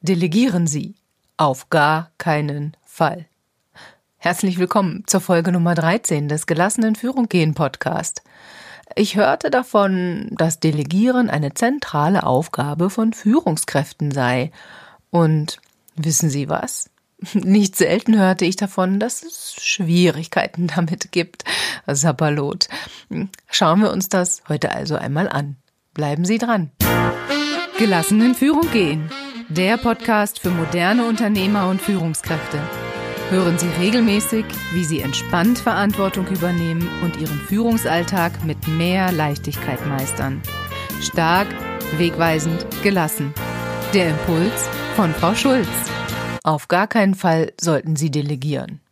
Delegieren Sie. Auf gar keinen Fall. Herzlich willkommen zur Folge Nummer 13 des Gelassenen Führung gehen Podcast. Ich hörte davon, dass Delegieren eine zentrale Aufgabe von Führungskräften sei. Und wissen Sie was? Nicht selten hörte ich davon, dass es Schwierigkeiten damit gibt. Sapperlot. Schauen wir uns das heute also einmal an. Bleiben Sie dran. Gelassen in Führung gehen. Der Podcast für moderne Unternehmer und Führungskräfte. Hören Sie regelmäßig, wie Sie entspannt Verantwortung übernehmen und Ihren Führungsalltag mit mehr Leichtigkeit meistern. Stark, wegweisend, gelassen. Der Impuls von Frau Schulz. Auf gar keinen Fall sollten Sie delegieren.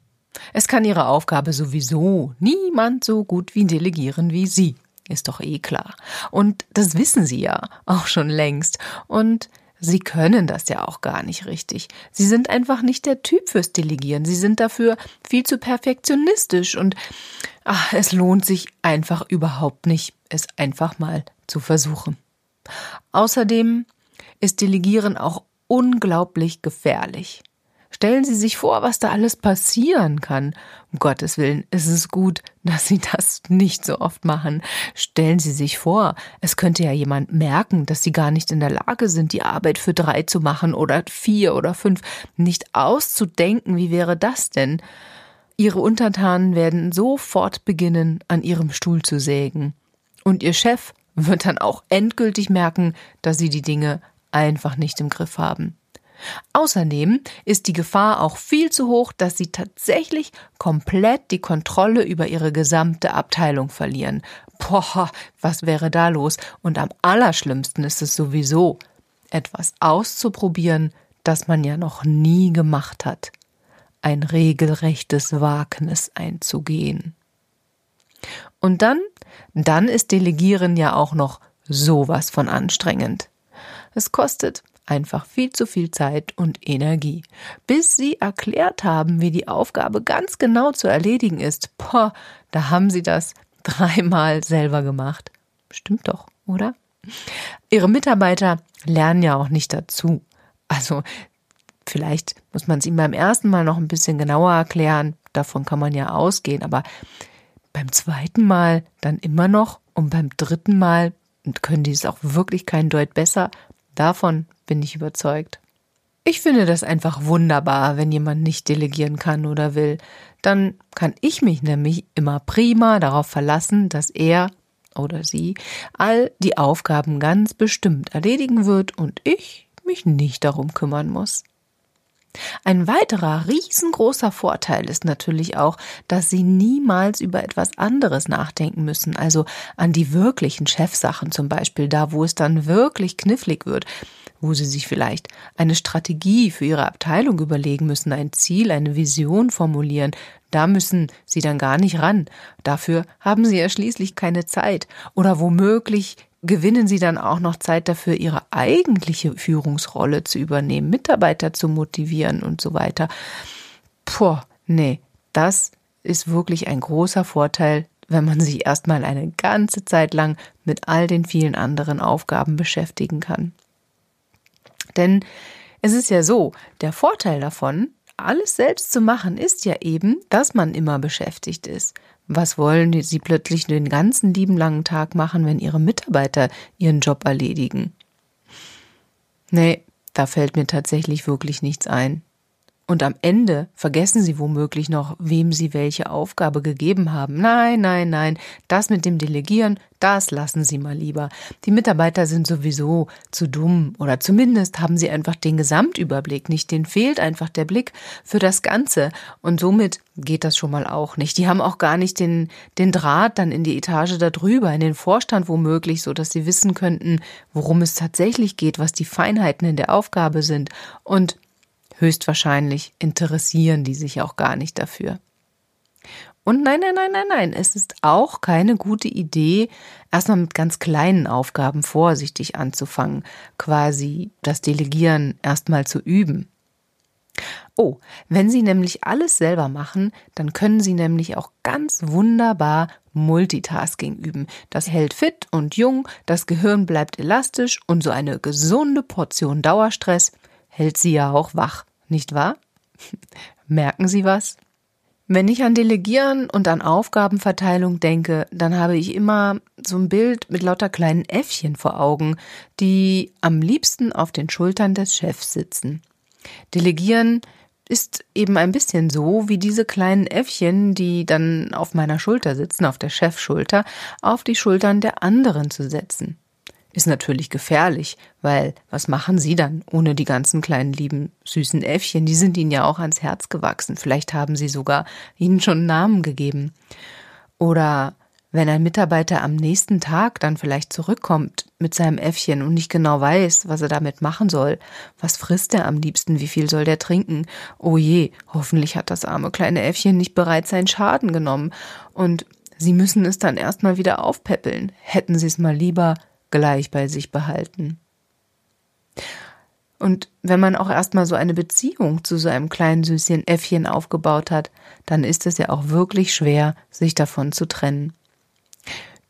Es kann Ihre Aufgabe sowieso niemand so gut wie delegieren wie Sie. Ist doch eh klar. Und das wissen Sie ja auch schon längst. Und Sie können das ja auch gar nicht richtig. Sie sind einfach nicht der Typ fürs Delegieren. Sie sind dafür viel zu perfektionistisch und ach, es lohnt sich einfach überhaupt nicht, es einfach mal zu versuchen. Außerdem ist Delegieren auch unglaublich gefährlich. Stellen Sie sich vor, was da alles passieren kann. Um Gottes Willen ist es gut, dass Sie das nicht so oft machen. Stellen Sie sich vor, es könnte ja jemand merken, dass Sie gar nicht in der Lage sind, die Arbeit für drei zu machen oder vier oder fünf. Nicht auszudenken, wie wäre das denn? Ihre Untertanen werden sofort beginnen, an Ihrem Stuhl zu sägen. Und Ihr Chef wird dann auch endgültig merken, dass Sie die Dinge einfach nicht im Griff haben. Außerdem ist die Gefahr auch viel zu hoch, dass sie tatsächlich komplett die Kontrolle über ihre gesamte Abteilung verlieren. Boah, was wäre da los? Und am allerschlimmsten ist es sowieso, etwas auszuprobieren, das man ja noch nie gemacht hat. Ein regelrechtes Wagnis einzugehen. Und dann, dann ist Delegieren ja auch noch sowas von anstrengend. Es kostet einfach viel zu viel Zeit und Energie. Bis sie erklärt haben, wie die Aufgabe ganz genau zu erledigen ist, boah, da haben sie das dreimal selber gemacht. Stimmt doch, oder? Ihre Mitarbeiter lernen ja auch nicht dazu. Also vielleicht muss man es ihnen beim ersten Mal noch ein bisschen genauer erklären, davon kann man ja ausgehen, aber beim zweiten Mal dann immer noch und beim dritten Mal können die es auch wirklich kein Deut besser. Davon bin ich überzeugt. Ich finde das einfach wunderbar, wenn jemand nicht delegieren kann oder will. Dann kann ich mich nämlich immer prima darauf verlassen, dass er oder sie all die Aufgaben ganz bestimmt erledigen wird und ich mich nicht darum kümmern muss. Ein weiterer riesengroßer Vorteil ist natürlich auch, dass Sie niemals über etwas anderes nachdenken müssen, also an die wirklichen Chefsachen zum Beispiel, da wo es dann wirklich knifflig wird wo Sie sich vielleicht eine Strategie für Ihre Abteilung überlegen müssen, ein Ziel, eine Vision formulieren. Da müssen Sie dann gar nicht ran. Dafür haben Sie ja schließlich keine Zeit. Oder womöglich gewinnen Sie dann auch noch Zeit dafür, Ihre eigentliche Führungsrolle zu übernehmen, Mitarbeiter zu motivieren und so weiter. Puh, nee, das ist wirklich ein großer Vorteil, wenn man sich erstmal eine ganze Zeit lang mit all den vielen anderen Aufgaben beschäftigen kann. Denn es ist ja so, der Vorteil davon, alles selbst zu machen, ist ja eben, dass man immer beschäftigt ist. Was wollen Sie plötzlich den ganzen lieben langen Tag machen, wenn Ihre Mitarbeiter ihren Job erledigen? Nee, da fällt mir tatsächlich wirklich nichts ein. Und am Ende vergessen Sie womöglich noch, wem Sie welche Aufgabe gegeben haben. Nein, nein, nein, das mit dem Delegieren, das lassen Sie mal lieber. Die Mitarbeiter sind sowieso zu dumm oder zumindest haben sie einfach den Gesamtüberblick nicht. Denen fehlt einfach der Blick für das Ganze und somit geht das schon mal auch nicht. Die haben auch gar nicht den, den Draht dann in die Etage darüber, in den Vorstand womöglich, so dass sie wissen könnten, worum es tatsächlich geht, was die Feinheiten in der Aufgabe sind und Höchstwahrscheinlich interessieren die sich auch gar nicht dafür. Und nein, nein, nein, nein, nein, es ist auch keine gute Idee, erstmal mit ganz kleinen Aufgaben vorsichtig anzufangen, quasi das Delegieren erstmal zu üben. Oh, wenn Sie nämlich alles selber machen, dann können Sie nämlich auch ganz wunderbar Multitasking üben. Das hält fit und jung, das Gehirn bleibt elastisch und so eine gesunde Portion Dauerstress hält sie ja auch wach, nicht wahr? Merken Sie was? Wenn ich an Delegieren und an Aufgabenverteilung denke, dann habe ich immer so ein Bild mit lauter kleinen Äffchen vor Augen, die am liebsten auf den Schultern des Chefs sitzen. Delegieren ist eben ein bisschen so, wie diese kleinen Äffchen, die dann auf meiner Schulter sitzen, auf der Chefschulter, auf die Schultern der anderen zu setzen. Ist natürlich gefährlich, weil was machen sie dann ohne die ganzen kleinen lieben süßen Äffchen? Die sind ihnen ja auch ans Herz gewachsen. Vielleicht haben sie sogar ihnen schon Namen gegeben. Oder wenn ein Mitarbeiter am nächsten Tag dann vielleicht zurückkommt mit seinem Äffchen und nicht genau weiß, was er damit machen soll, was frisst er am liebsten, wie viel soll der trinken? Oh je, hoffentlich hat das arme kleine Äffchen nicht bereits seinen Schaden genommen und Sie müssen es dann erstmal wieder aufpäppeln. Hätten Sie es mal lieber gleich bei sich behalten. Und wenn man auch erstmal so eine Beziehung zu so einem kleinen süßen Äffchen aufgebaut hat, dann ist es ja auch wirklich schwer, sich davon zu trennen.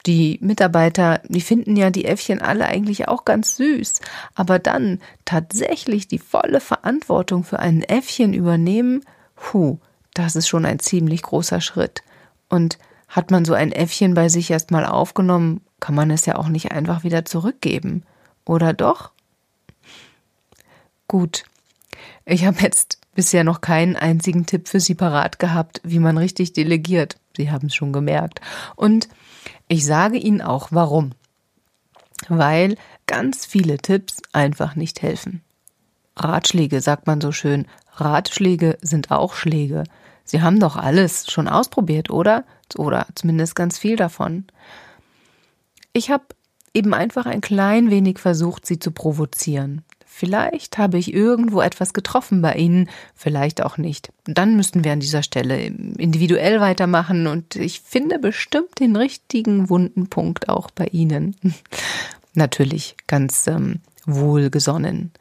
Die Mitarbeiter, die finden ja die Äffchen alle eigentlich auch ganz süß, aber dann tatsächlich die volle Verantwortung für ein Äffchen übernehmen, puh, das ist schon ein ziemlich großer Schritt. Und hat man so ein Äffchen bei sich erstmal aufgenommen, kann man es ja auch nicht einfach wieder zurückgeben. Oder doch? Gut. Ich habe jetzt bisher noch keinen einzigen Tipp für Sie parat gehabt, wie man richtig delegiert. Sie haben es schon gemerkt. Und ich sage Ihnen auch warum. Weil ganz viele Tipps einfach nicht helfen. Ratschläge, sagt man so schön. Ratschläge sind auch Schläge. Sie haben doch alles schon ausprobiert, oder? Oder zumindest ganz viel davon. Ich habe eben einfach ein klein wenig versucht, sie zu provozieren. Vielleicht habe ich irgendwo etwas getroffen bei Ihnen, vielleicht auch nicht. Dann müssten wir an dieser Stelle individuell weitermachen und ich finde bestimmt den richtigen wunden Punkt auch bei Ihnen. Natürlich ganz ähm, wohlgesonnen.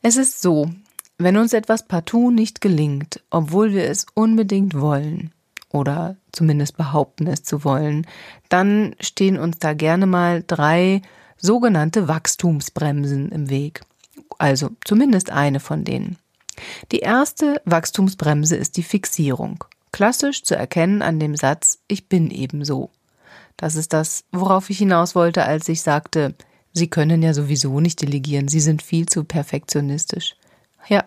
Es ist so, wenn uns etwas partout nicht gelingt, obwohl wir es unbedingt wollen, oder zumindest behaupten es zu wollen, dann stehen uns da gerne mal drei sogenannte Wachstumsbremsen im Weg. Also zumindest eine von denen. Die erste Wachstumsbremse ist die Fixierung. Klassisch zu erkennen an dem Satz Ich bin ebenso. Das ist das, worauf ich hinaus wollte, als ich sagte, Sie können ja sowieso nicht delegieren, Sie sind viel zu perfektionistisch. Ja,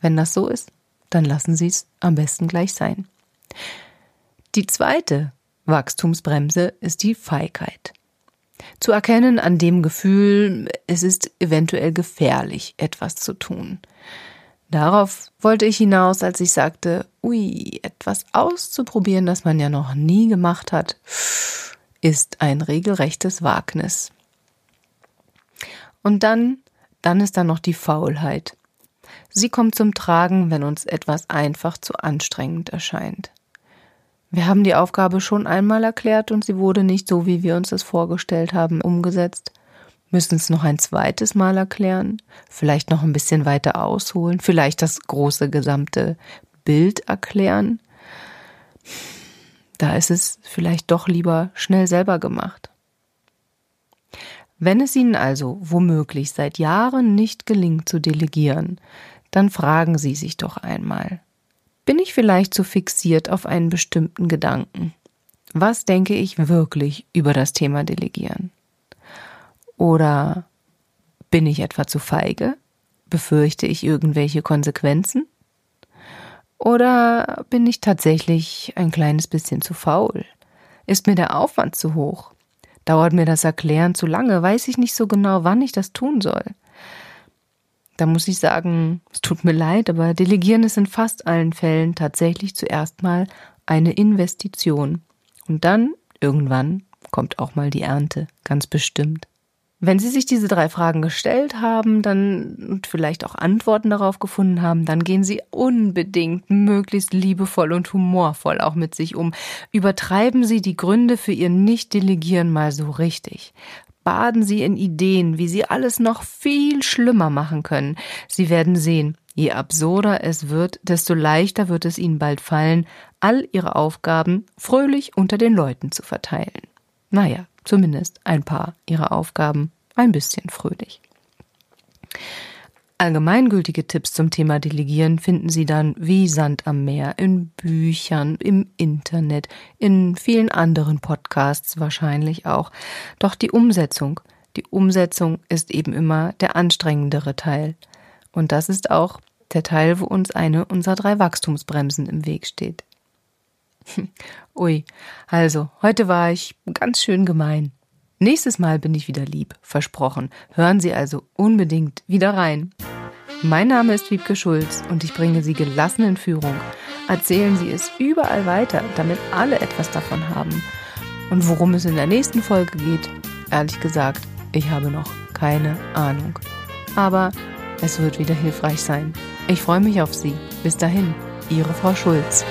wenn das so ist, dann lassen Sie es am besten gleich sein. Die zweite Wachstumsbremse ist die Feigheit. Zu erkennen an dem Gefühl, es ist eventuell gefährlich, etwas zu tun. Darauf wollte ich hinaus, als ich sagte, ui, etwas auszuprobieren, das man ja noch nie gemacht hat, ist ein regelrechtes Wagnis. Und dann, dann ist da noch die Faulheit. Sie kommt zum Tragen, wenn uns etwas einfach zu anstrengend erscheint. Wir haben die Aufgabe schon einmal erklärt und sie wurde nicht so, wie wir uns das vorgestellt haben, umgesetzt. Müssen es noch ein zweites Mal erklären, vielleicht noch ein bisschen weiter ausholen, vielleicht das große gesamte Bild erklären. Da ist es vielleicht doch lieber schnell selber gemacht. Wenn es Ihnen also womöglich seit Jahren nicht gelingt zu delegieren, dann fragen Sie sich doch einmal, bin ich vielleicht zu fixiert auf einen bestimmten Gedanken? Was denke ich wirklich über das Thema Delegieren? Oder bin ich etwa zu feige? Befürchte ich irgendwelche Konsequenzen? Oder bin ich tatsächlich ein kleines bisschen zu faul? Ist mir der Aufwand zu hoch? Dauert mir das Erklären zu lange? Weiß ich nicht so genau, wann ich das tun soll? Da muss ich sagen, es tut mir leid, aber Delegieren ist in fast allen Fällen tatsächlich zuerst mal eine Investition. Und dann, irgendwann, kommt auch mal die Ernte, ganz bestimmt. Wenn Sie sich diese drei Fragen gestellt haben, dann und vielleicht auch Antworten darauf gefunden haben, dann gehen Sie unbedingt möglichst liebevoll und humorvoll auch mit sich um. Übertreiben Sie die Gründe für Ihr Nicht-Delegieren mal so richtig baden Sie in Ideen, wie Sie alles noch viel schlimmer machen können. Sie werden sehen, je absurder es wird, desto leichter wird es Ihnen bald fallen, all Ihre Aufgaben fröhlich unter den Leuten zu verteilen. Naja, zumindest ein paar Ihrer Aufgaben ein bisschen fröhlich. Allgemeingültige Tipps zum Thema Delegieren finden Sie dann wie Sand am Meer in Büchern, im Internet, in vielen anderen Podcasts wahrscheinlich auch. Doch die Umsetzung, die Umsetzung ist eben immer der anstrengendere Teil. Und das ist auch der Teil, wo uns eine unserer drei Wachstumsbremsen im Weg steht. Ui, also, heute war ich ganz schön gemein. Nächstes Mal bin ich wieder lieb, versprochen. Hören Sie also unbedingt wieder rein. Mein Name ist Wiebke Schulz und ich bringe Sie gelassen in Führung. Erzählen Sie es überall weiter, damit alle etwas davon haben. Und worum es in der nächsten Folge geht, ehrlich gesagt, ich habe noch keine Ahnung. Aber es wird wieder hilfreich sein. Ich freue mich auf Sie. Bis dahin, Ihre Frau Schulz.